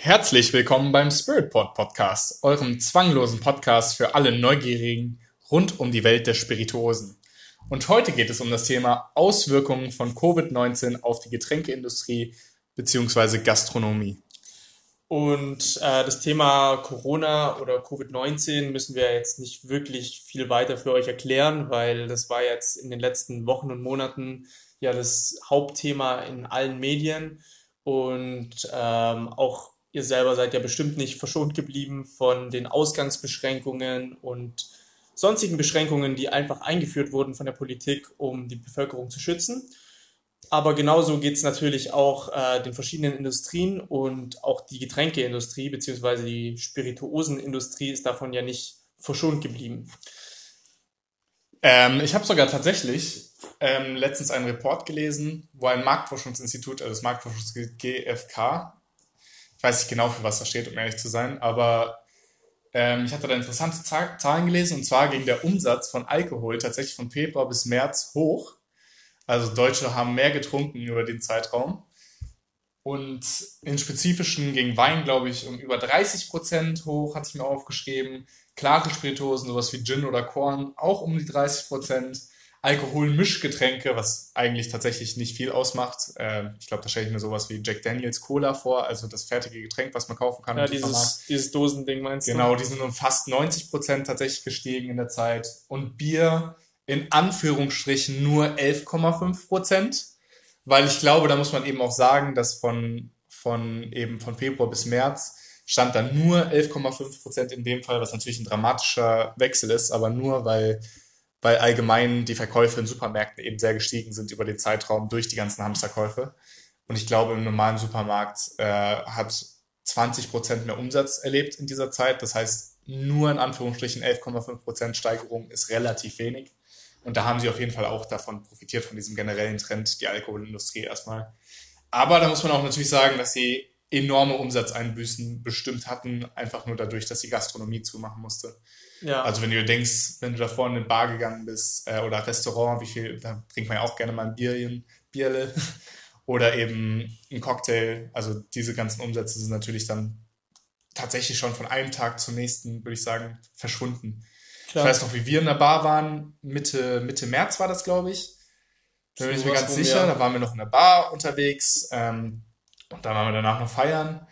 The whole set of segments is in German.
Herzlich willkommen beim Spirit Pod Podcast, eurem zwanglosen Podcast für alle Neugierigen rund um die Welt der Spirituosen. Und heute geht es um das Thema Auswirkungen von Covid-19 auf die Getränkeindustrie bzw. Gastronomie. Und äh, das Thema Corona oder Covid-19 müssen wir jetzt nicht wirklich viel weiter für euch erklären, weil das war jetzt in den letzten Wochen und Monaten ja das Hauptthema in allen Medien. Und ähm, auch ihr selber seid ja bestimmt nicht verschont geblieben von den Ausgangsbeschränkungen und sonstigen Beschränkungen, die einfach eingeführt wurden von der Politik, um die Bevölkerung zu schützen. Aber genauso geht es natürlich auch äh, den verschiedenen Industrien und auch die Getränkeindustrie bzw. die Spirituosenindustrie ist davon ja nicht verschont geblieben. Ähm, ich habe sogar tatsächlich ähm, letztens einen Report gelesen, wo ein Marktforschungsinstitut, also das Marktforschungs GfK, ich weiß nicht genau, für was das steht, um ehrlich zu sein, aber ähm, ich hatte da interessante Zahlen gelesen und zwar ging der Umsatz von Alkohol tatsächlich von Februar bis März hoch. Also Deutsche haben mehr getrunken über den Zeitraum. Und in spezifischen ging Wein, glaube ich, um über 30 Prozent hoch, hatte ich mir aufgeschrieben. Klare Spirituosen, sowas wie Gin oder Korn, auch um die 30 Prozent. Alkoholmischgetränke, was eigentlich tatsächlich nicht viel ausmacht. Äh, ich glaube, da stelle ich mir sowas wie Jack Daniels Cola vor, also das fertige Getränk, was man kaufen kann. Ja, dieses, dieses Dosending meinst du? Genau, die sind um fast 90 Prozent tatsächlich gestiegen in der Zeit. Und Bier in Anführungsstrichen nur 11,5 Prozent, weil ich glaube, da muss man eben auch sagen, dass von, von eben von Februar bis März stand da nur 11,5 Prozent in dem Fall, was natürlich ein dramatischer Wechsel ist, aber nur weil weil allgemein die Verkäufe in Supermärkten eben sehr gestiegen sind über den Zeitraum durch die ganzen Hamsterkäufe. Und ich glaube, im normalen Supermarkt äh, hat 20 Prozent mehr Umsatz erlebt in dieser Zeit. Das heißt, nur in Anführungsstrichen 11,5 Prozent Steigerung ist relativ wenig. Und da haben sie auf jeden Fall auch davon profitiert, von diesem generellen Trend, die Alkoholindustrie erstmal. Aber da muss man auch natürlich sagen, dass sie enorme Umsatzeinbüßen bestimmt hatten, einfach nur dadurch, dass die Gastronomie zumachen musste. Ja. Also wenn du denkst, wenn du da vorne in eine Bar gegangen bist äh, oder Restaurant, wie viel, da trinkt man ja auch gerne mal ein Bierchen, Bierle oder eben ein Cocktail. Also diese ganzen Umsätze sind natürlich dann tatsächlich schon von einem Tag zum nächsten, würde ich sagen, verschwunden. Klar. Ich weiß noch, wie wir in der Bar waren, Mitte, Mitte März war das, glaube ich. Da bin ich mir ganz sicher. Da waren wir noch in der Bar unterwegs ähm, und dann waren wir danach noch feiern.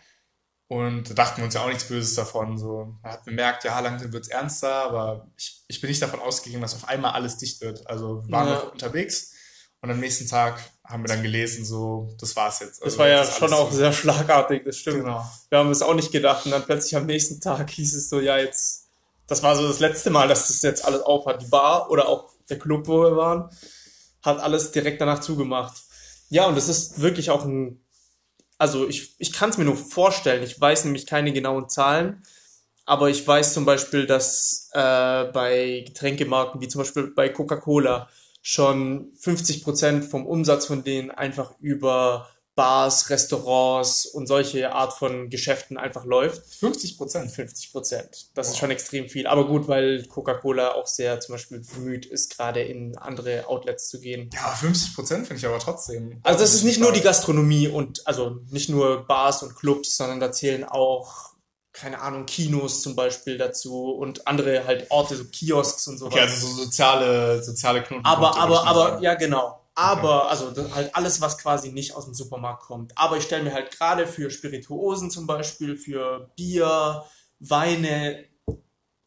Und da dachten wir uns ja auch nichts Böses davon. So, man hat bemerkt, ja, langsam wird's ernster, aber ich, ich bin nicht davon ausgegangen, dass auf einmal alles dicht wird. Also wir waren ja. noch unterwegs und am nächsten Tag haben wir dann gelesen, so, das war's jetzt. Also, das war ja schon auch so. sehr schlagartig, das stimmt. Genau. Wir haben es auch nicht gedacht und dann plötzlich am nächsten Tag hieß es so, ja, jetzt, das war so das letzte Mal, dass das jetzt alles auf hat. Die Bar oder auch der Club, wo wir waren, hat alles direkt danach zugemacht. Ja, und das ist wirklich auch ein also ich, ich kann es mir nur vorstellen, ich weiß nämlich keine genauen Zahlen, aber ich weiß zum Beispiel, dass äh, bei Getränkemarken wie zum Beispiel bei Coca-Cola schon 50 Prozent vom Umsatz von denen einfach über Bars, Restaurants und solche Art von Geschäften einfach läuft. 50 Prozent? 50 Prozent. Das wow. ist schon extrem viel. Aber gut, weil Coca-Cola auch sehr zum Beispiel bemüht ist, gerade in andere Outlets zu gehen. Ja, 50 Prozent finde ich aber trotzdem. Also das ist nicht nur die Gastronomie und also nicht nur Bars und Clubs, sondern da zählen auch keine Ahnung, Kinos zum Beispiel dazu und andere halt Orte, so Kiosks und sowas. Okay, also so soziale, soziale Knoten. Aber, aber, aber, ja, genau. Aber, also halt alles, was quasi nicht aus dem Supermarkt kommt. Aber ich stelle mir halt gerade für Spirituosen zum Beispiel, für Bier, Weine,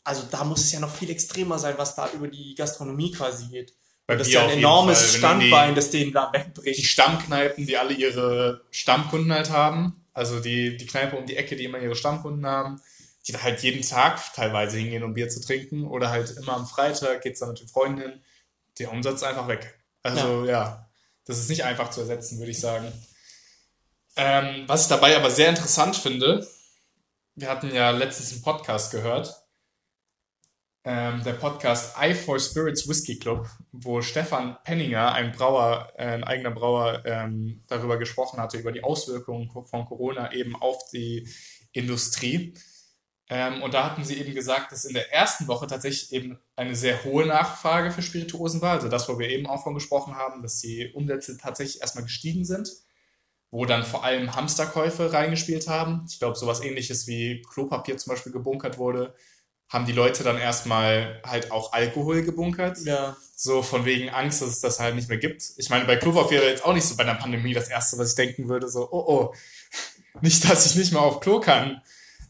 also da muss es ja noch viel extremer sein, was da über die Gastronomie quasi geht. Bei das ist ja ein enormes Standbein, das denen da wegbricht. Die Stammkneipen, die alle ihre Stammkunden halt haben, also die, die Kneipe um die Ecke, die immer ihre Stammkunden haben, die da halt jeden Tag teilweise hingehen, um Bier zu trinken oder halt immer am Freitag geht's dann mit den Freunden hin, der Umsatz einfach weg. Also ja. ja, das ist nicht einfach zu ersetzen, würde ich sagen. Ähm, was ich dabei aber sehr interessant finde, wir hatten ja letztens einen Podcast gehört, ähm, der Podcast I for Spirits Whiskey Club, wo Stefan Penninger, ein Brauer, äh, ein eigener Brauer, ähm, darüber gesprochen hatte, über die Auswirkungen von Corona eben auf die Industrie. Ähm, und da hatten sie eben gesagt, dass in der ersten Woche tatsächlich eben eine sehr hohe Nachfrage für Spirituosen war. Also das, wo wir eben auch von gesprochen haben, dass die Umsätze tatsächlich erstmal gestiegen sind. wo dann vor allem Hamsterkäufe reingespielt haben. Ich glaube, sowas ähnliches wie Klopapier zum Beispiel gebunkert wurde, haben die Leute dann erstmal halt auch Alkohol gebunkert. Ja. So von wegen Angst, dass es das halt nicht mehr gibt. Ich meine, bei Klopapier wäre jetzt auch nicht so bei einer Pandemie das Erste, was ich denken würde, so, oh oh, nicht, dass ich nicht mehr auf Klo kann.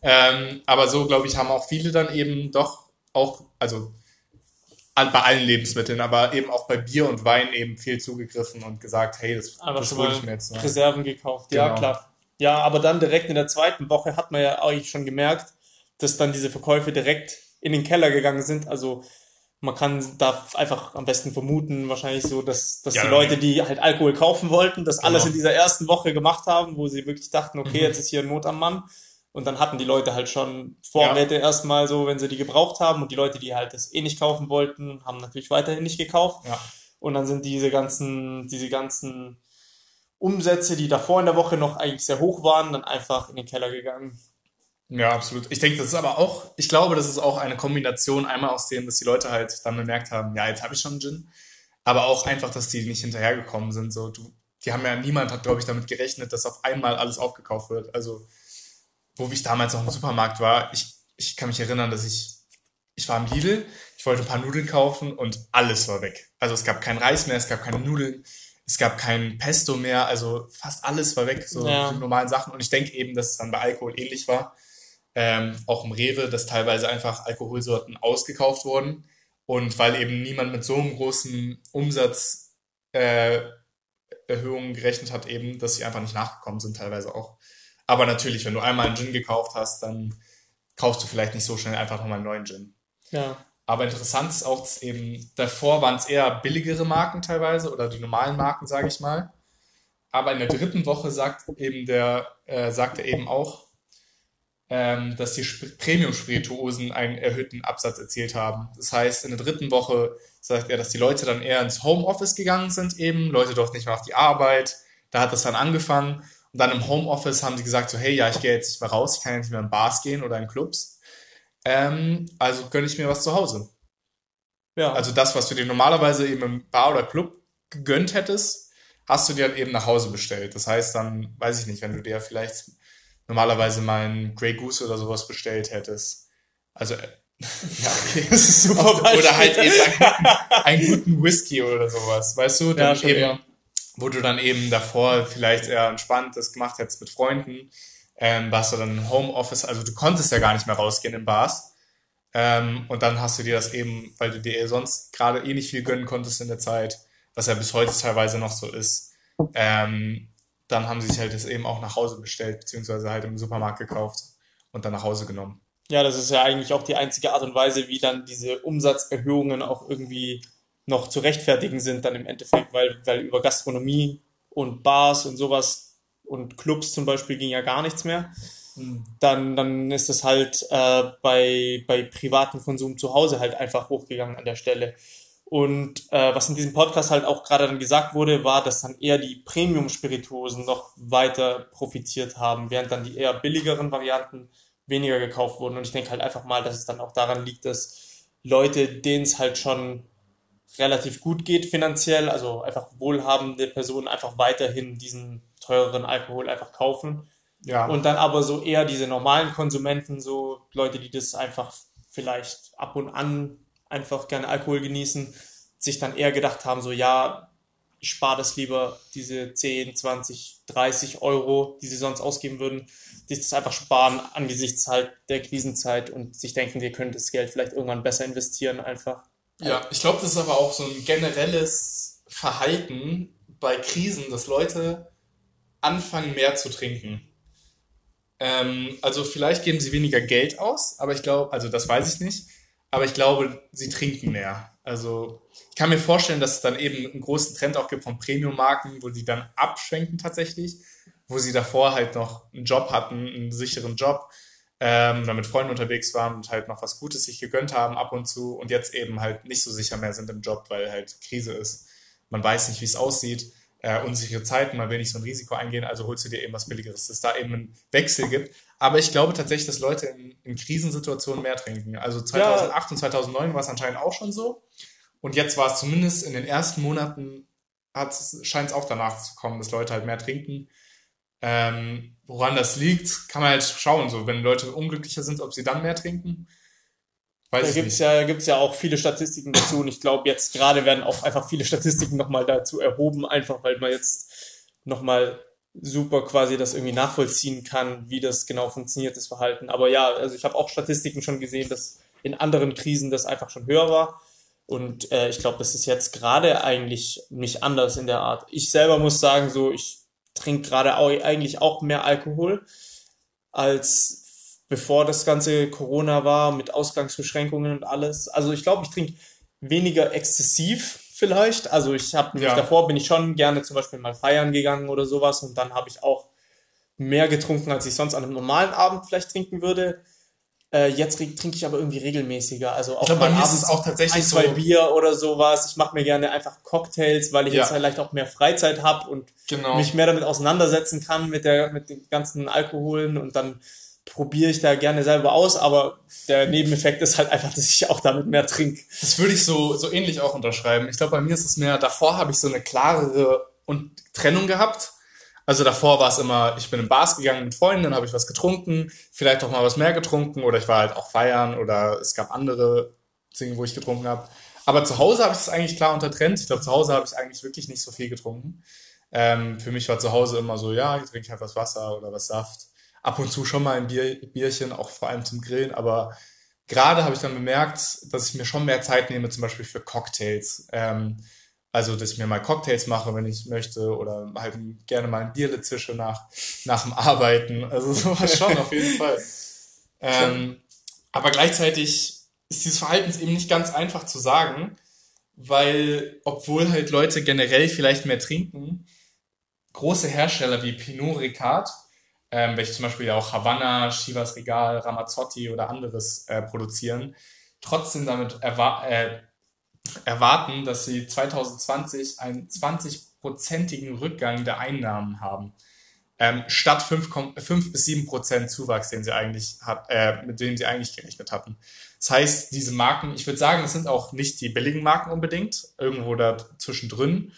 Ähm, aber so, glaube ich, haben auch viele dann eben doch auch, also bei allen Lebensmitteln, aber eben auch bei Bier und Wein eben viel zugegriffen und gesagt, hey, das, Einfach das hole ich mir jetzt. Ne? Reserven gekauft. Ja, Genau. klar. Ja, aber dann direkt in der zweiten Woche hat man ja eigentlich schon gemerkt, dass dann diese Verkäufe direkt in den Keller gegangen sind. Also man kann da einfach am besten vermuten, wahrscheinlich so, dass, dass Ja, die. Leute, die halt Alkohol kaufen wollten, das alles Genau. in dieser ersten Woche gemacht haben, wo sie wirklich dachten, okay, Mhm. jetzt ist hier Not am Mann. Und dann hatten die Leute halt schon Vorräte erstmal so, wenn sie die gebraucht haben. Und die Leute, die halt das eh nicht kaufen wollten, haben natürlich weiterhin nicht gekauft. Ja. Und dann sind diese ganzen, diese ganzen Umsätze, die davor in der Woche noch eigentlich sehr hoch waren, dann einfach in den Keller gegangen. Ja, absolut. Ich denke, das ist aber auch, ich glaube, das ist auch eine Kombination einmal aus dem, dass die Leute halt dann bemerkt haben, ja, jetzt habe ich schon einen Gin, aber auch einfach, dass die nicht hinterhergekommen sind. So, du, die haben ja, niemand hat, glaube ich, damit gerechnet, dass auf einmal alles aufgekauft wird. Also, wo ich damals noch im Supermarkt war, ich, ich kann mich erinnern, dass ich, ich war im Lidl, ich wollte ein paar Nudeln kaufen und alles war weg. Also es gab keinen Reis mehr, es gab keine Nudeln, es gab kein Pesto mehr, also fast alles war weg, so Ja. normalen Sachen. Und ich denke eben, dass es dann bei Alkohol ähnlich war ähm, auch im Rewe, dass teilweise einfach Alkoholsorten ausgekauft wurden. Und weil eben niemand mit so einem großen Umsatz äh, gerechnet hat, eben, dass sie einfach nicht nachgekommen sind, teilweise auch. Aber natürlich, wenn du einmal einen Gin gekauft hast, dann kaufst du vielleicht nicht so schnell einfach nochmal einen neuen Gin. Ja. Aber interessant ist auch, dass eben davor waren es eher billigere Marken teilweise oder die normalen Marken, sage ich mal. Aber in der dritten Woche sagt eben der, äh, sagt er eben auch, ähm, dass die Sp Premium-Spirituosen einen erhöhten Absatz erzielt haben. Das heißt, in der dritten Woche sagt er, dass die Leute dann eher ins Homeoffice gegangen sind eben. Leute durften nicht mehr auf die Arbeit. Da hat das dann angefangen. Und dann im Homeoffice haben sie gesagt so, hey, ja, ich gehe jetzt nicht mehr raus, ich kann ja nicht mehr in Bars gehen oder in Clubs. Ähm, also gönne ich mir was zu Hause. Ja. Also das, was du dir normalerweise eben im Bar oder Club gegönnt hättest, hast du dir dann eben nach Hause bestellt. Das heißt dann, weiß ich nicht, wenn du dir vielleicht normalerweise mal einen Grey Goose oder sowas bestellt hättest. Also, äh, ja, okay, das ist super. Oder halt eben einen, einen guten Whisky oder sowas, weißt du? Ja, Dann schon, eben, ja. Wo du dann eben davor vielleicht eher entspannt das gemacht hättest mit Freunden, ähm, warst du dann im Homeoffice, also du konntest ja gar nicht mehr rausgehen in Bars. Ähm, und dann hast du dir das eben, weil du dir sonst gerade eh nicht viel gönnen konntest in der Zeit, was ja bis heute teilweise noch so ist, ähm, dann haben sie sich halt das eben auch nach Hause bestellt, beziehungsweise halt im Supermarkt gekauft und dann nach Hause genommen. Ja, das ist ja eigentlich auch die einzige Art und Weise, wie dann diese Umsatzerhöhungen auch irgendwie noch zu rechtfertigen sind dann im Endeffekt, weil, weil über Gastronomie und Bars und sowas und Clubs zum Beispiel ging ja gar nichts mehr. Dann, dann ist es halt äh, bei, bei privatem Konsum zu Hause halt einfach hochgegangen an der Stelle. Und äh, was in diesem Podcast halt auch gerade dann gesagt wurde, war, dass dann eher die Premium-Spirituosen noch weiter profitiert haben, während dann die eher billigeren Varianten weniger gekauft wurden. Und ich denke halt einfach mal, dass es dann auch daran liegt, dass Leute, denen es halt schon relativ gut geht finanziell, also einfach wohlhabende Personen einfach weiterhin diesen teureren Alkohol einfach kaufen. Ja. Und dann aber so eher diese normalen Konsumenten, so Leute, die das einfach vielleicht ab und an einfach gerne Alkohol genießen, sich dann eher gedacht haben, so ja, ich spare das lieber, diese 10, 20, 30 Euro, die sie sonst ausgeben würden, sich das einfach sparen angesichts halt der Krisenzeit und sich denken, wir können das Geld vielleicht irgendwann besser investieren einfach. Ja, ich glaube, das ist aber auch so ein generelles Verhalten bei Krisen, dass Leute anfangen, mehr zu trinken. Ähm, also vielleicht geben sie weniger Geld aus, aber ich glaube, also das weiß ich nicht, aber ich glaube, sie trinken mehr. Also ich kann mir vorstellen, dass es dann eben einen großen Trend auch gibt von Premium-Marken, wo sie dann abschwenken tatsächlich, wo sie davor halt noch einen Job hatten, einen sicheren Job, ähm, oder mit Freunden unterwegs waren und halt noch was Gutes sich gegönnt haben ab und zu und jetzt eben halt nicht so sicher mehr sind im Job, weil halt Krise ist. Man weiß nicht, wie es aussieht, äh, unsichere Zeiten, man will nicht so ein Risiko eingehen, also holst du dir eben was Billigeres, dass es da eben einen Wechsel gibt. Aber ich glaube tatsächlich, dass Leute in, in Krisensituationen mehr trinken. Also 2008 und 2009 war es anscheinend auch schon so. Und jetzt war es zumindest in den ersten Monaten, scheint es auch danach zu kommen, dass Leute halt mehr trinken. Ähm, woran das liegt, kann man halt schauen. So, wenn Leute unglücklicher sind, ob sie dann mehr trinken. Weiß da gibt es ja, gibt's ja auch viele Statistiken dazu und ich glaube, jetzt gerade werden auch einfach viele Statistiken nochmal dazu erhoben, einfach weil man jetzt nochmal super quasi das irgendwie nachvollziehen kann, wie das genau funktioniert, das Verhalten. Aber ja, also ich habe auch Statistiken schon gesehen, dass in anderen Krisen das einfach schon höher war. Und äh, ich glaube, das ist jetzt gerade eigentlich nicht anders in der Art. Ich selber muss sagen, so ich trinke gerade eigentlich auch mehr Alkohol als bevor das ganze Corona war mit Ausgangsbeschränkungen und alles. Also ich glaube, ich trinke weniger exzessiv vielleicht. Also ich habe ja. davor bin ich schon gerne zum Beispiel mal feiern gegangen oder sowas und dann habe ich auch mehr getrunken, als ich sonst an einem normalen Abend vielleicht trinken würde. Äh, jetzt trinke ich aber irgendwie regelmäßiger. Also auch ich glaube, bei mir ist es auch tatsächlich ein, zwei so Bier oder sowas. Ich mache mir gerne einfach Cocktails, weil ich ja. jetzt vielleicht auch mehr Freizeit habe und genau. mich mehr damit auseinandersetzen kann mit der mit den ganzen Alkoholen und dann probiere ich da gerne selber aus, aber der Nebeneffekt ist halt einfach, dass ich auch damit mehr trinke. Das würde ich so, so ähnlich auch unterschreiben. Ich glaube, bei mir ist es mehr, davor habe ich so eine klarere und Trennung gehabt. Also davor war es immer, ich bin in Bars gegangen mit Freunden, dann habe ich was getrunken, vielleicht auch mal was mehr getrunken oder ich war halt auch feiern oder es gab andere Dinge, wo ich getrunken habe. Aber zu Hause habe ich es eigentlich klar untertrennt. Ich glaube, zu Hause habe ich eigentlich wirklich nicht so viel getrunken. Ähm, für mich war zu Hause immer so, ja, ich trinke halt was Wasser oder was Saft ab und zu schon mal ein Bier, Bierchen, auch vor allem zum Grillen, aber gerade habe ich dann bemerkt, dass ich mir schon mehr Zeit nehme, zum Beispiel für Cocktails. Ähm, also, dass ich mir mal Cocktails mache, wenn ich möchte, oder halt gerne mal ein Bierle zische nach, nach dem Arbeiten. Also sowas schon, auf jeden Fall. Ähm, aber gleichzeitig ist dieses Verhalten eben nicht ganz einfach zu sagen, weil, obwohl halt Leute generell vielleicht mehr trinken, große Hersteller wie Pinot Ricard ähm, welche zum Beispiel auch Havanna, Chivas Regal, Ramazzotti oder anderes äh, produzieren, trotzdem damit erwa äh, erwarten, dass sie 2020 einen 20-prozentigen Rückgang der Einnahmen haben. Ähm, statt 5, 5 bis 7 Prozent Zuwachs, den sie eigentlich hat, äh, mit dem sie eigentlich gerechnet hatten. Das heißt, diese Marken, ich würde sagen, es sind auch nicht die billigen Marken unbedingt, irgendwo da zwischendrin.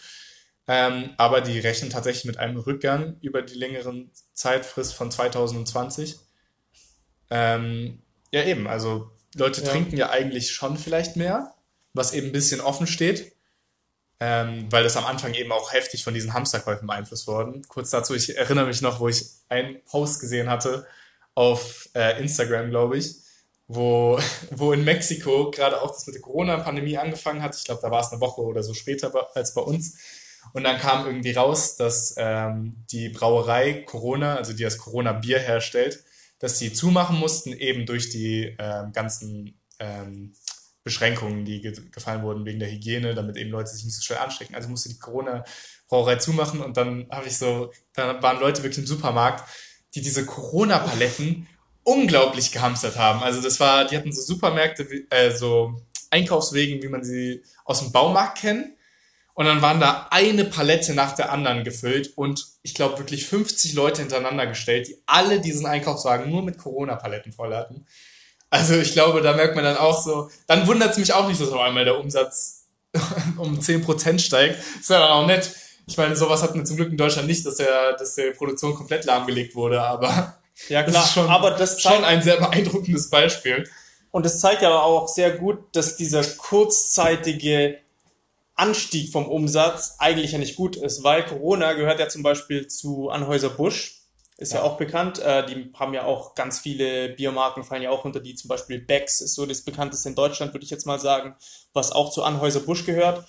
Ähm, aber die rechnen tatsächlich mit einem Rückgang über die längeren Zeitfrist von 2020. Ähm, ja, eben, also Leute ja. trinken ja eigentlich schon vielleicht mehr, was eben ein bisschen offen steht, ähm, weil das am Anfang eben auch heftig von diesen Hamsterkäufen beeinflusst worden. Kurz dazu, ich erinnere mich noch, wo ich einen Post gesehen hatte auf äh, Instagram, glaube ich, wo, wo in Mexiko gerade auch das mit der Corona-Pandemie angefangen hat. Ich glaube, da war es eine Woche oder so später als bei uns und dann kam irgendwie raus, dass ähm, die Brauerei Corona, also die das Corona-Bier herstellt, dass die zumachen mussten, eben durch die ähm, ganzen ähm, Beschränkungen, die ge gefallen wurden wegen der Hygiene, damit eben Leute sich nicht so schnell anstecken. Also musste die Corona-Brauerei zumachen und dann habe ich so, da waren Leute wirklich im Supermarkt, die diese Corona-Paletten unglaublich gehamstert haben. Also das war, die hatten so Supermärkte, äh, so Einkaufswegen, wie man sie aus dem Baumarkt kennt und dann waren da eine Palette nach der anderen gefüllt und ich glaube wirklich 50 Leute hintereinander gestellt, die alle diesen Einkaufswagen nur mit Corona-Paletten voll hatten. Also ich glaube, da merkt man dann auch so, dann wundert es mich auch nicht, dass auf einmal der Umsatz um 10% steigt. Das ist ja dann auch nett. Ich meine, sowas hatten wir zum Glück in Deutschland nicht, dass der, dass der Produktion komplett lahmgelegt wurde, aber ja klar, das ist schon, aber das zeigt, schon ein sehr beeindruckendes Beispiel. Und es zeigt ja auch sehr gut, dass dieser kurzzeitige Anstieg vom Umsatz eigentlich ja nicht gut ist, weil Corona gehört ja zum Beispiel zu Anhäuser-Busch, ist ja. ja. auch bekannt. Äh, die haben ja auch ganz viele Biermarken, fallen ja auch unter die, zum Beispiel Becks ist so das bekannteste in Deutschland, würde ich jetzt mal sagen, was auch zu Anhäuser-Busch gehört.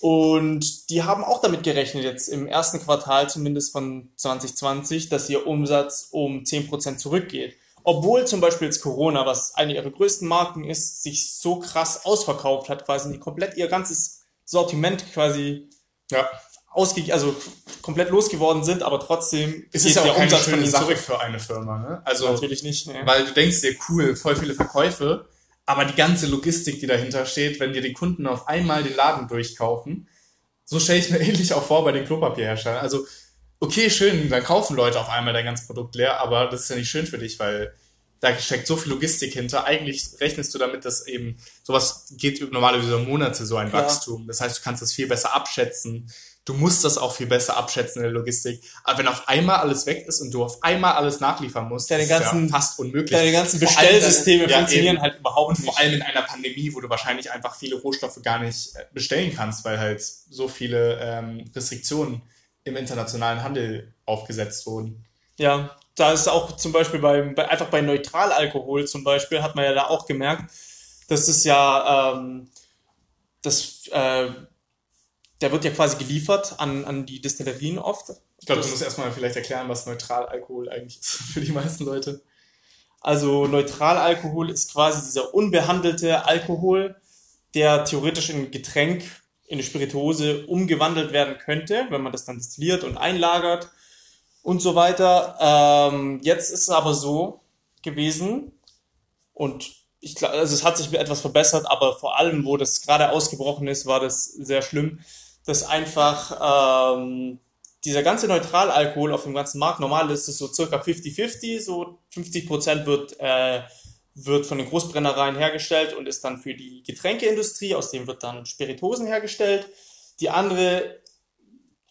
Und die haben auch damit gerechnet, jetzt im ersten Quartal zumindest von 2020, dass ihr Umsatz um 10% zurückgeht. Obwohl zum Beispiel jetzt Corona, was eine ihrer größten Marken ist, sich so krass ausverkauft hat, quasi komplett ihr ganzes Sortiment quasi ja. Ausge also komplett losgeworden sind, aber trotzdem es ist ja auch keine schöne Sache zurück. für eine Firma. Ne? Also natürlich nicht, ne? weil du denkst dir cool, voll viele Verkäufe, aber die ganze Logistik, die dahinter steht, wenn dir die Kunden auf einmal den Laden durchkaufen, so stelle ich mir ähnlich auch vor bei den Klopapierherstellern. Also okay, schön, dann kaufen Leute auf einmal dein ganzes Produkt leer, aber das ist ja nicht schön für dich, weil da steckt so viel Logistik hinter. Eigentlich rechnest du damit, dass eben sowas geht normalerweise über Monate so ein ja. Wachstum. Das heißt, du kannst das viel besser abschätzen. Du musst das auch viel besser abschätzen in der Logistik. Aber wenn auf einmal alles weg ist und du auf einmal alles nachliefern musst, deine ist ganzen, ja fast unmöglich. Deine ganzen Bestellsysteme deine- ja, funktionieren eben. halt überhaupt Und nicht. vor allem in einer Pandemie, wo du wahrscheinlich einfach viele Rohstoffe gar nicht äh, bestellen kannst, weil halt so viele ähm, Restriktionen im internationalen Handel aufgesetzt wurden. Ja, da ist auch zum Beispiel beim, bei, einfach bei Neutralalkohol zum Beispiel, hat man ja da auch gemerkt, dass es ja, ähm, das, äh, der wird ja quasi geliefert an, an die Destillerien oft. Ich glaube, du musst erstmal vielleicht erklären, was Neutralalkohol eigentlich ist für die meisten Leute. Also Neutralalkohol ist quasi dieser unbehandelte Alkohol, der theoretisch in Getränk, in eine Spirituose umgewandelt werden könnte, wenn man das dann destilliert und einlagert und so weiter. Ähm, jetzt ist es aber so gewesen und ich glaube, also es hat sich etwas verbessert, aber vor allem, wo das gerade ausgebrochen ist, war das sehr schlimm, dass einfach ähm, dieser ganze Neutralalkohol auf dem ganzen Markt, normal ist es so circa 50-50, so 50 Prozent wird, äh, wird von den Großbrennereien hergestellt und ist dann für die Getränkeindustrie, aus dem wird dann Spiritosen hergestellt. Die andere,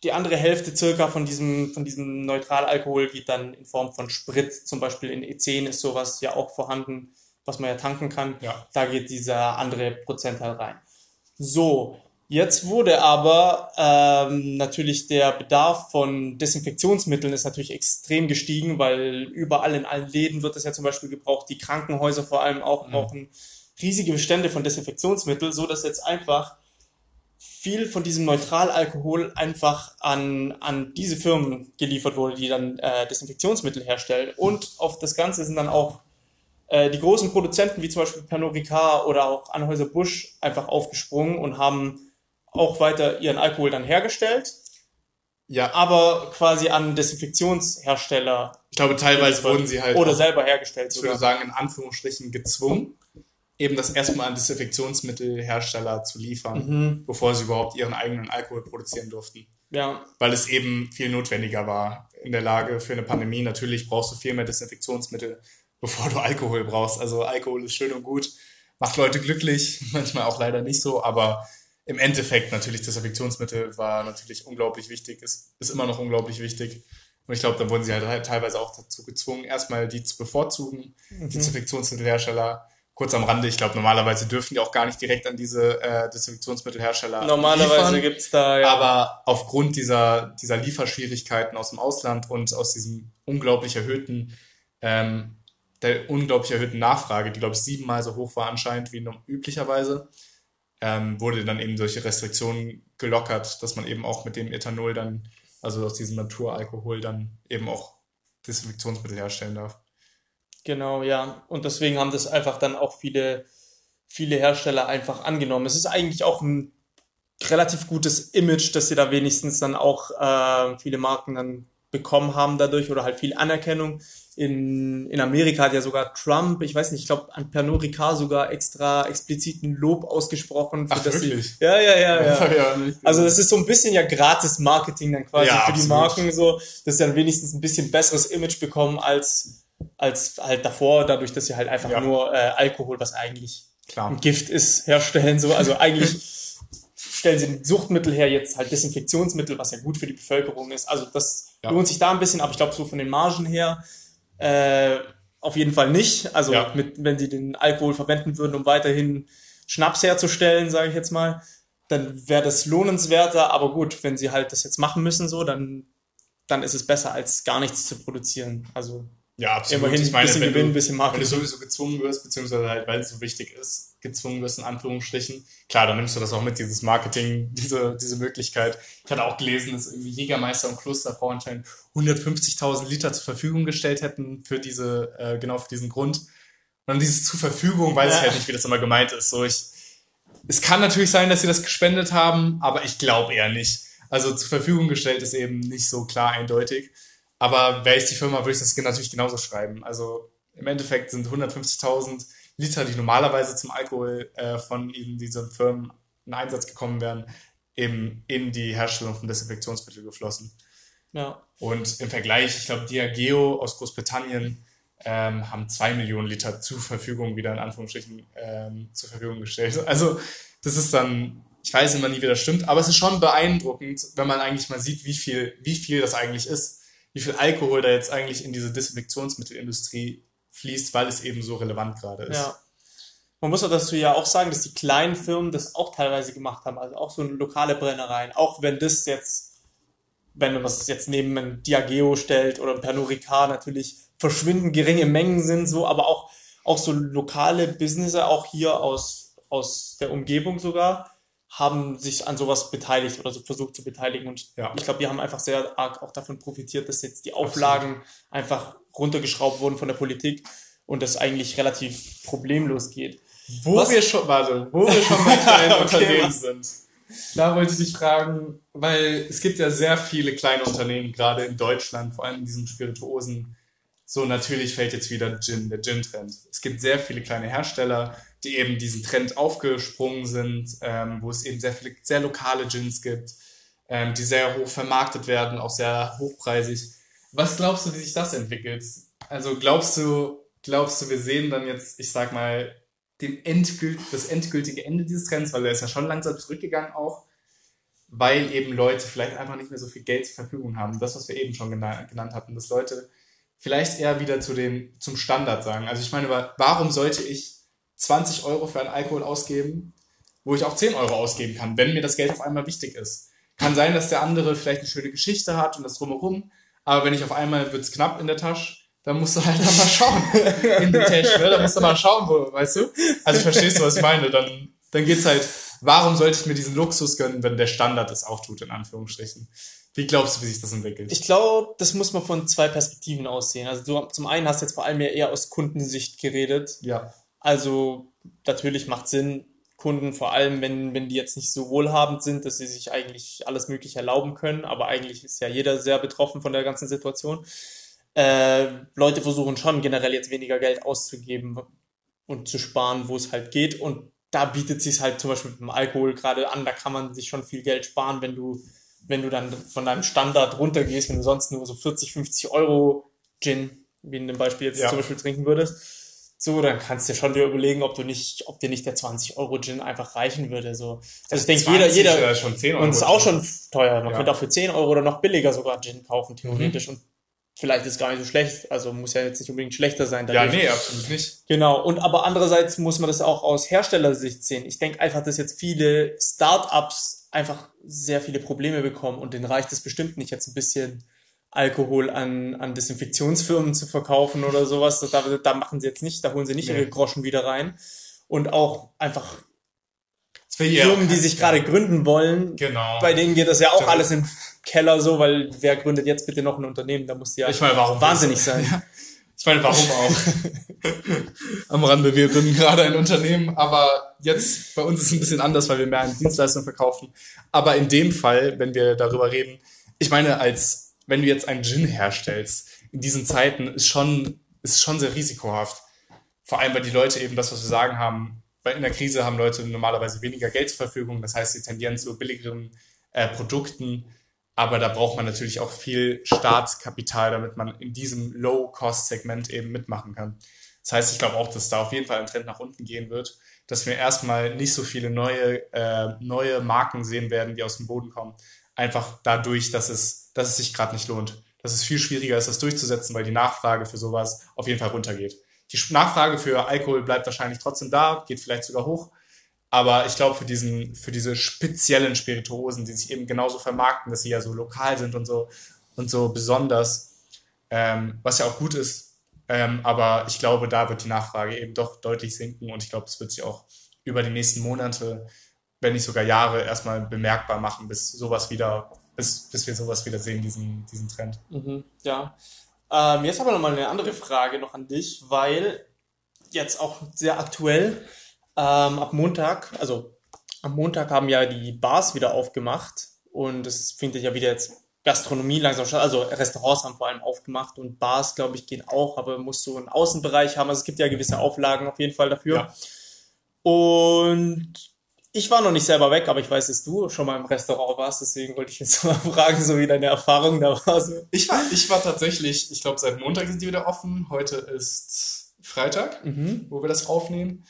die andere Hälfte circa von diesem, von diesem Neutralalkohol geht dann in Form von Sprit, zum Beispiel in E10 ist sowas ja auch vorhanden, was man ja tanken kann. Ja. Da geht dieser andere Prozentteil rein. So, jetzt wurde aber ähm, natürlich der Bedarf von Desinfektionsmitteln ist natürlich extrem gestiegen, weil überall in allen Läden wird das ja zum Beispiel gebraucht, die Krankenhäuser vor allem auch Mhm. brauchen riesige Bestände von Desinfektionsmittel, so dass jetzt einfach viel von diesem Neutralalkohol einfach an, an diese Firmen geliefert wurde, die dann äh, Desinfektionsmittel herstellen. Und auf das Ganze sind dann auch äh, die großen Produzenten wie zum Beispiel Pernod Ricard oder auch Anheuser-Busch einfach aufgesprungen und haben auch weiter ihren Alkohol dann hergestellt, Ja, aber quasi an Desinfektionshersteller ich glaube, teilweise wurden sie halt oder selber hergestellt ich würde sagen, in Anführungsstrichen gezwungen, eben das erstmal an Desinfektionsmittelhersteller zu liefern, Mhm, bevor sie überhaupt ihren eigenen Alkohol produzieren durften. ja, Weil es eben viel notwendiger war in der Lage für eine Pandemie. Natürlich brauchst du viel mehr Desinfektionsmittel, bevor du Alkohol brauchst. Also Alkohol ist schön und gut, macht Leute glücklich, manchmal auch leider nicht so, aber im Endeffekt natürlich Desinfektionsmittel war natürlich unglaublich wichtig, ist, ist immer noch unglaublich wichtig. Und ich glaube, da wurden sie halt teilweise auch dazu gezwungen, erstmal die zu bevorzugen, Mhm. die Desinfektionsmittelhersteller. Kurz am Rande, ich glaube, normalerweise dürfen die auch gar nicht direkt an diese äh, Desinfektionsmittelhersteller Normalerweise liefern. gibt's da ja. Aber aufgrund dieser, dieser Lieferschwierigkeiten aus dem Ausland und aus diesem unglaublich erhöhten, ähm, der unglaublich erhöhten Nachfrage, die glaube ich siebenmal so hoch war anscheinend wie üblicherweise, ähm, wurde dann eben solche Restriktionen gelockert, dass man eben auch mit dem Ethanol dann, also aus diesem Naturalkohol dann eben auch Desinfektionsmittel herstellen darf. Genau, ja. Und deswegen haben das einfach dann auch viele, viele Hersteller einfach angenommen. Es ist eigentlich auch ein relativ gutes Image, dass sie da wenigstens dann auch äh, viele Marken dann bekommen haben dadurch oder halt viel Anerkennung. In, in Amerika hat ja sogar Trump, ich weiß nicht, ich glaube an Pernod Ricard sogar extra expliziten Lob ausgesprochen. Für Ach, das wirklich? Sie, ja, ja, ja, ja. ja Also das ist so ein bisschen ja gratis Marketing dann quasi Ja, für die absolut. Marken so, dass sie dann wenigstens ein bisschen besseres Image bekommen als als halt davor, dadurch, dass sie halt einfach Ja. nur äh, Alkohol, was eigentlich klar. ein Gift ist, herstellen so. Also eigentlich stellen sie Suchtmittel her, jetzt halt Desinfektionsmittel, was ja gut für die Bevölkerung ist. Also das Ja. lohnt sich da ein bisschen, aber ich glaube so von den Margen her äh, auf jeden Fall nicht. Also Ja. mit, wenn sie den Alkohol verwenden würden, um weiterhin Schnaps herzustellen, sage ich jetzt mal, dann wäre das lohnenswerter. Aber gut, wenn sie halt das jetzt machen müssen, so, dann, dann ist es besser, als gar nichts zu produzieren. Also Ja, absolut. immerhin Ich meine, ein bisschen Gewinn, ein bisschen wenn du Marketing. sowieso gezwungen wirst, beziehungsweise halt, weil es so wichtig ist, gezwungen wirst, in Anführungsstrichen, klar, dann nimmst du das auch mit, dieses Marketing, diese, diese Möglichkeit. Ich hatte auch gelesen, dass irgendwie Jägermeister und Klosterfrau anscheinend 150.000 Liter zur Verfügung gestellt hätten für diese, äh, genau für diesen Grund. Und dann dieses zur Verfügung, weiß ich Ja. halt nicht, wie das immer gemeint ist. So, ich, es kann natürlich sein, dass sie das gespendet haben, aber ich glaube eher nicht. Also zur Verfügung gestellt ist eben nicht so klar eindeutig. Aber wäre ich die Firma, würde ich das natürlich genauso schreiben. Also im Endeffekt sind 150.000 Liter, die normalerweise zum Alkohol äh, von eben diesen Firmen in Einsatz gekommen wären, eben in die Herstellung von Desinfektionsmitteln geflossen. Ja. Und im Vergleich, ich glaube, Diageo aus Großbritannien ähm, haben zwei Millionen Liter zur Verfügung, wieder in Anführungsstrichen, ähm, zur Verfügung gestellt. Also das ist dann Ich weiß immer nie, wie das stimmt, aber es ist schon beeindruckend, wenn man eigentlich mal sieht, wie viel, wie viel das eigentlich ist, wie viel Alkohol da jetzt eigentlich in diese Desinfektionsmittelindustrie fließt, weil es eben so relevant gerade ist. Ja. Man muss auch dazu ja auch sagen, dass die kleinen Firmen das auch teilweise gemacht haben, also auch so lokale Brennereien, auch wenn das jetzt, wenn man das jetzt neben ein Diageo stellt oder ein Pernod Ricard natürlich verschwindend geringe Mengen sind, so, aber auch, auch so lokale Businesses, auch hier aus, aus der Umgebung sogar, haben sich an sowas beteiligt oder so versucht zu beteiligen. Und ja. ich glaube, die haben einfach sehr arg auch davon profitiert, dass jetzt die Auflagen Absolut. einfach runtergeschraubt wurden von der Politik und das eigentlich relativ problemlos geht. Wo was? wir schon, warte, wo wir schon bei kleinen okay, Unternehmen was? sind. Da wollte ich dich fragen, weil es gibt ja sehr viele kleine Unternehmen, gerade in Deutschland, vor allem in diesem Spirituosen. So, natürlich fällt jetzt wieder Gin, der Gin-Trend. Es gibt sehr viele kleine Hersteller, die eben diesen Trend aufgesprungen sind, ähm, wo es eben sehr viele, sehr lokale Gins gibt, ähm, die sehr hoch vermarktet werden, auch sehr hochpreisig. Was glaubst du, wie sich das entwickelt? Also glaubst du, glaubst du, wir sehen dann jetzt, ich sag mal, den endgült, das endgültige Ende dieses Trends, weil er ist ja schon langsam zurückgegangen auch, weil eben Leute vielleicht einfach nicht mehr so viel Geld zur Verfügung haben. Das, was wir eben schon genannt, genannt hatten, dass Leute vielleicht eher wieder zu dem, zum Standard sagen. Also ich meine, warum sollte ich 20 Euro für einen Alkohol ausgeben, wo ich auch 10 Euro ausgeben kann, wenn mir das Geld auf einmal wichtig ist? Kann sein, dass der andere vielleicht eine schöne Geschichte hat und das drumherum, aber wenn ich auf einmal wird es knapp in der Tasche, da musst du halt dann mal schauen in den Test, ne? Da musst du mal schauen, wo, weißt du? Also verstehst du, was ich meine? Dann, dann geht's halt, warum sollte ich mir diesen Luxus gönnen, wenn der Standard es auch tut, in Anführungsstrichen? Wie glaubst du, wie sich das entwickelt? Ich glaube, das muss man von zwei Perspektiven aussehen. Also du zum einen hast jetzt vor allem ja eher aus Kundensicht geredet. Ja. Also natürlich macht Sinn, Kunden, vor allem wenn, wenn die jetzt nicht so wohlhabend sind, dass sie sich eigentlich alles Mögliche erlauben können, aber eigentlich ist ja jeder sehr betroffen von der ganzen Situation äh, Leute versuchen schon generell jetzt weniger Geld auszugeben und zu sparen, wo es halt geht. Und da bietet sich halt zum Beispiel mit dem Alkohol gerade an, da kann man sich schon viel Geld sparen, wenn du, wenn du dann von deinem Standard runtergehst, wenn du sonst nur so 40, 50 Euro Gin, wie in dem Beispiel jetzt ja. zum Beispiel trinken würdest. So, dann kannst du schon dir überlegen, ob du nicht, ob dir nicht der 20 Euro Gin einfach reichen würde. So. Also ich denke, jeder, jeder, schon 10 Euro und ist auch schon teuer. Man ja. könnte auch für 10 Euro oder noch billiger sogar Gin kaufen, theoretisch. Mhm. Und vielleicht ist es gar nicht so schlecht, also muss ja jetzt nicht unbedingt schlechter sein. Dadurch. Ja, nee, absolut nicht. Genau, und aber andererseits muss man das auch aus Herstellersicht sehen. Ich denke einfach, dass jetzt viele Startups einfach sehr viele Probleme bekommen und denen reicht es bestimmt nicht, jetzt ein bisschen Alkohol an, an Desinfektionsfirmen zu verkaufen oder sowas. Da, da machen sie jetzt nicht, da holen sie nicht nee. ihre Groschen wieder rein. Und auch einfach Firmen, die sich gerade gründen wollen, genau. bei denen geht das ja auch alles in Keller so, weil wer gründet jetzt bitte noch ein Unternehmen? Da muss ja ich meine, warum wahnsinnig sein. Ja. Ich meine, warum auch? Am Rande, wir gründen gerade ein Unternehmen, aber jetzt bei uns ist es ein bisschen anders, weil wir mehr an Dienstleistungen verkaufen. Aber in dem Fall, wenn wir darüber reden, ich meine, als wenn du jetzt einen Gin herstellst, in diesen Zeiten ist schon, ist schon sehr risikohaft. Vor allem, weil die Leute eben das, was wir sagen haben, weil in der Krise haben Leute normalerweise weniger Geld zur Verfügung. Das heißt, sie tendieren zu billigeren äh, Produkten aber da braucht man natürlich auch viel Startkapital, damit man in diesem Low-Cost-Segment eben mitmachen kann. Das heißt, ich glaube auch, dass da auf jeden Fall ein Trend nach unten gehen wird, dass wir erstmal nicht so viele neue, äh, neue Marken sehen werden, die aus dem Boden kommen. Einfach dadurch, dass es, dass es sich gerade nicht lohnt. Dass es viel schwieriger ist, das durchzusetzen, weil die Nachfrage für sowas auf jeden Fall runtergeht. Die Nachfrage für Alkohol bleibt wahrscheinlich trotzdem da, geht vielleicht sogar hoch, aber ich glaube, für für diese speziellen Spirituosen, die sich eben genauso vermarkten, dass sie ja so lokal sind und so und so besonders, ähm, was ja auch gut ist. Ähm, aber ich glaube, da wird die Nachfrage eben doch deutlich sinken und ich glaube, es wird sich auch über die nächsten Monate, wenn nicht sogar Jahre, erstmal bemerkbar machen, bis sowas wieder, bis, bis wir sowas wieder sehen, diesen, diesen Trend. Mhm, ja. Ähm, jetzt aber nochmal eine andere Frage noch an dich, weil jetzt auch sehr aktuell ähm, ab Montag, also am Montag haben ja die Bars wieder aufgemacht und es findet ja wieder jetzt Gastronomie langsam statt. Also Restaurants haben vor allem aufgemacht und Bars, glaube ich, gehen auch, aber muss so einen Außenbereich haben. Also es gibt ja gewisse Auflagen auf jeden Fall dafür. Ja. Und ich war noch nicht selber weg, aber ich weiß, dass du schon mal im Restaurant warst, deswegen wollte ich jetzt mal fragen, so wie deine Erfahrung da war. So. Ich war, ich war tatsächlich, ich glaube, seit Montag sind die wieder offen. Heute ist Freitag, mhm. wo wir das aufnehmen.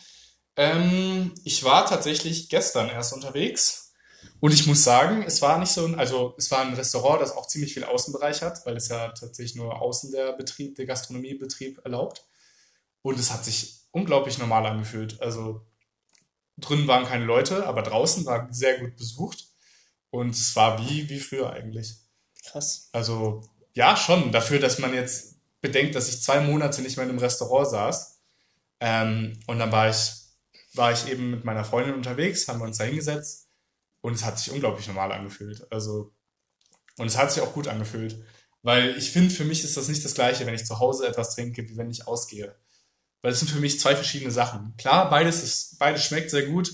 Ähm, ich war tatsächlich gestern erst unterwegs und ich muss sagen, es war nicht so ein, also es war ein Restaurant, das auch ziemlich viel Außenbereich hat, weil es ja tatsächlich nur außen der Betrieb, der Gastronomiebetrieb erlaubt. Und es hat sich unglaublich normal angefühlt. Also drinnen waren keine Leute, aber draußen war sehr gut besucht. Und es war wie, wie früher eigentlich. Krass. Also ja, schon. Dafür, dass man jetzt bedenkt, dass ich zwei Monate nicht mehr in einem Restaurant saß. Ähm, und dann war ich, war ich eben mit meiner Freundin unterwegs, haben wir uns da hingesetzt und es hat sich unglaublich normal angefühlt. Also, und es hat sich auch gut angefühlt. Weil ich finde, für mich ist das nicht das Gleiche, wenn ich zu Hause etwas trinke, wie wenn ich ausgehe. Weil es sind für mich zwei verschiedene Sachen. Klar, beides ist, beides schmeckt sehr gut.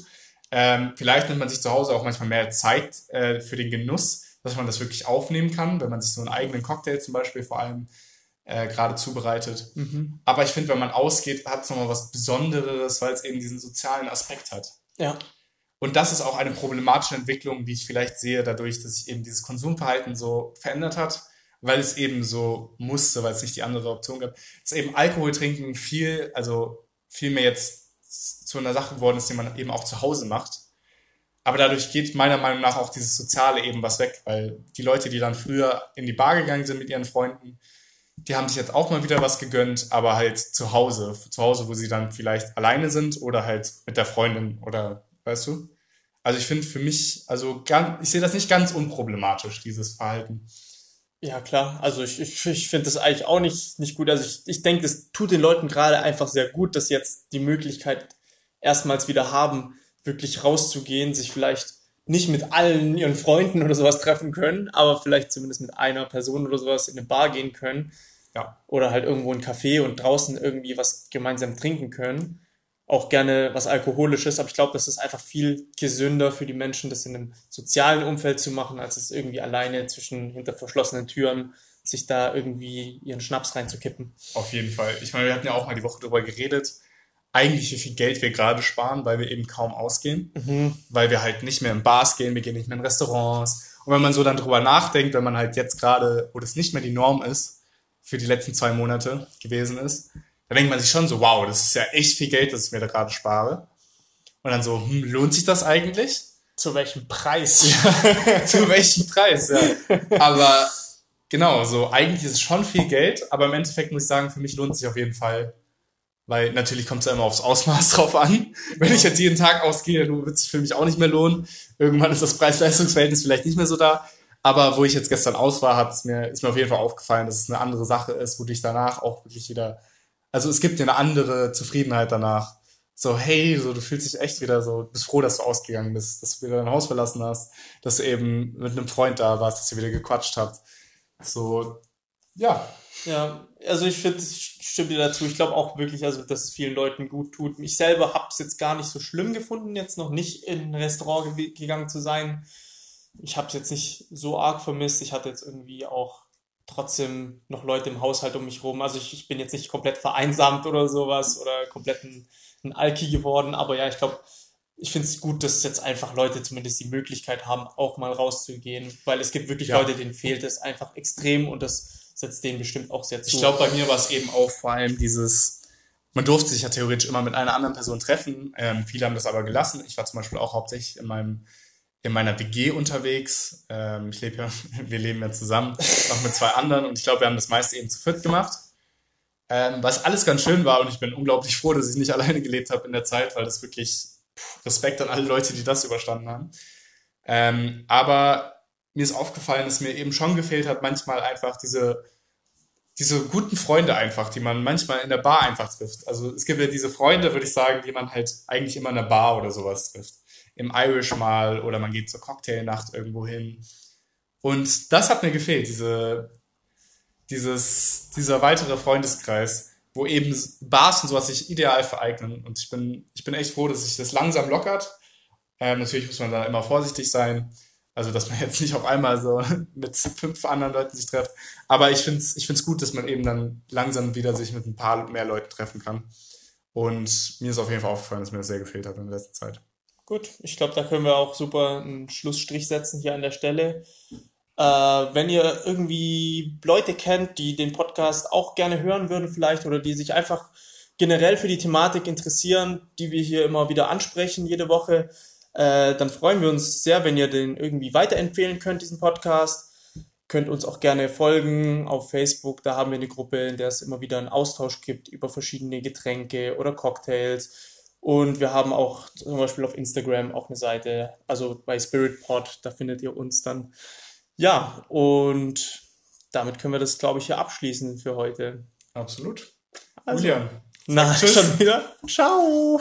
Ähm, vielleicht nimmt man sich zu Hause auch manchmal mehr Zeit äh, für den Genuss, dass man das wirklich aufnehmen kann, wenn man sich so einen eigenen Cocktail zum Beispiel vor allem äh, gerade zubereitet. Mhm. Aber ich finde, wenn man ausgeht, hat es nochmal was Besonderes, weil es eben diesen sozialen Aspekt hat. Ja. Und das ist auch eine problematische Entwicklung, die ich vielleicht sehe, dadurch, dass sich eben dieses Konsumverhalten so verändert hat, weil es eben so musste, weil es nicht die andere Option gab. Dass eben Alkohol trinken viel, also viel mehr jetzt zu einer Sache geworden ist, die man eben auch zu Hause macht. Aber dadurch geht meiner Meinung nach auch dieses Soziale eben was weg, weil die Leute, die dann früher in die Bar gegangen sind mit ihren Freunden, die haben sich jetzt auch mal wieder was gegönnt, aber halt zu Hause. Zu Hause, wo sie dann vielleicht alleine sind oder halt mit der Freundin oder, weißt du? Also ich finde für mich, also ganz, ich sehe das nicht ganz unproblematisch, dieses Verhalten. Ja, klar. Also ich, ich, ich finde das eigentlich auch nicht, nicht gut. Also ich, ich denke, es tut den Leuten gerade einfach sehr gut, dass sie jetzt die Möglichkeit erstmals wieder haben, wirklich rauszugehen, sich vielleicht nicht mit allen ihren Freunden oder sowas treffen können, aber vielleicht zumindest mit einer Person oder sowas in eine Bar gehen können. Ja. Oder halt irgendwo ein Café und draußen irgendwie was gemeinsam trinken können auch gerne was Alkoholisches, aber ich glaube, das ist einfach viel gesünder für die Menschen, das in einem sozialen Umfeld zu machen, als es irgendwie alleine zwischen hinter verschlossenen Türen sich da irgendwie ihren Schnaps reinzukippen. Auf jeden Fall. Ich meine, wir hatten ja auch mal die Woche darüber geredet, eigentlich wie viel Geld wir gerade sparen, weil wir eben kaum ausgehen, mhm. weil wir halt nicht mehr in Bars gehen, wir gehen nicht mehr in Restaurants. Und wenn man so dann drüber nachdenkt, wenn man halt jetzt gerade, wo das nicht mehr die Norm ist, für die letzten zwei Monate gewesen ist, da denkt man sich schon so, wow, das ist ja echt viel Geld, das ich mir da gerade spare. Und dann so, hm, lohnt sich das eigentlich? Zu welchem Preis? Ja, zu welchem Preis, ja. Aber genau, so eigentlich ist es schon viel Geld, aber im Endeffekt muss ich sagen, für mich lohnt es sich auf jeden Fall. Weil natürlich kommt es ja immer aufs Ausmaß drauf an. Wenn ich jetzt jeden Tag ausgehe, dann wird es sich für mich auch nicht mehr lohnen. Irgendwann ist das Preis-Leistungs-Verhältnis vielleicht nicht mehr so da. Aber wo ich jetzt gestern aus war, hat es mir, ist mir auf jeden Fall aufgefallen, dass es eine andere Sache ist, wo dich danach auch wirklich wieder also es gibt dir eine andere Zufriedenheit danach. So, hey, so, du fühlst dich echt wieder so, bist froh, dass du ausgegangen bist, dass du wieder dein Haus verlassen hast, dass du eben mit einem Freund da warst, dass ihr wieder gequatscht habt. So, ja. Ja, also ich finde, stimme dir dazu. Ich glaube auch wirklich, also dass es vielen Leuten gut tut. Ich selber habe es jetzt gar nicht so schlimm gefunden, jetzt noch nicht in ein Restaurant ge gegangen zu sein. Ich habe es jetzt nicht so arg vermisst. Ich hatte jetzt irgendwie auch trotzdem noch Leute im Haushalt um mich rum. Also ich, ich bin jetzt nicht komplett vereinsamt oder sowas oder komplett ein, ein Alki geworden, aber ja, ich glaube, ich finde es gut, dass jetzt einfach Leute zumindest die Möglichkeit haben, auch mal rauszugehen, weil es gibt wirklich ja. Leute, denen fehlt es einfach extrem und das setzt denen bestimmt auch sehr zu. Ich glaube, bei mir war es eben auch vor allem dieses, man durfte sich ja theoretisch immer mit einer anderen Person treffen. Ähm, viele haben das aber gelassen. Ich war zum Beispiel auch hauptsächlich in meinem in meiner WG unterwegs. Ähm, ich lebe ja, wir leben ja zusammen, noch mit zwei anderen und ich glaube, wir haben das meiste eben zu viert gemacht. Ähm, was alles ganz schön war und ich bin unglaublich froh, dass ich nicht alleine gelebt habe in der Zeit, weil das wirklich Respekt an alle Leute, die das überstanden haben. Ähm, aber mir ist aufgefallen, dass mir eben schon gefehlt hat, manchmal einfach diese, diese guten Freunde einfach, die man manchmal in der Bar einfach trifft. Also es gibt ja diese Freunde, würde ich sagen, die man halt eigentlich immer in der Bar oder sowas trifft im Irish mal oder man geht zur Cocktailnacht irgendwo hin. Und das hat mir gefehlt, diese, dieses, dieser weitere Freundeskreis, wo eben Bars und sowas sich ideal vereignen. Und ich bin, ich bin echt froh, dass sich das langsam lockert. Ähm, natürlich muss man da immer vorsichtig sein. Also, dass man jetzt nicht auf einmal so mit fünf anderen Leuten sich trifft. Aber ich finde es ich find's gut, dass man eben dann langsam wieder sich mit ein paar mehr Leuten treffen kann. Und mir ist auf jeden Fall aufgefallen, dass mir das sehr gefehlt hat in der letzten Zeit. Gut, ich glaube, da können wir auch super einen Schlussstrich setzen hier an der Stelle. Äh, wenn ihr irgendwie Leute kennt, die den Podcast auch gerne hören würden vielleicht oder die sich einfach generell für die Thematik interessieren, die wir hier immer wieder ansprechen, jede Woche, äh, dann freuen wir uns sehr, wenn ihr den irgendwie weiterempfehlen könnt, diesen Podcast. Könnt uns auch gerne folgen auf Facebook. Da haben wir eine Gruppe, in der es immer wieder einen Austausch gibt über verschiedene Getränke oder Cocktails. Und wir haben auch zum Beispiel auf Instagram auch eine Seite, also bei SpiritPod, da findet ihr uns dann. Ja, und damit können wir das, glaube ich, hier abschließen für heute. Absolut. Also, Julian. na, tschüss. schon wieder. Ciao.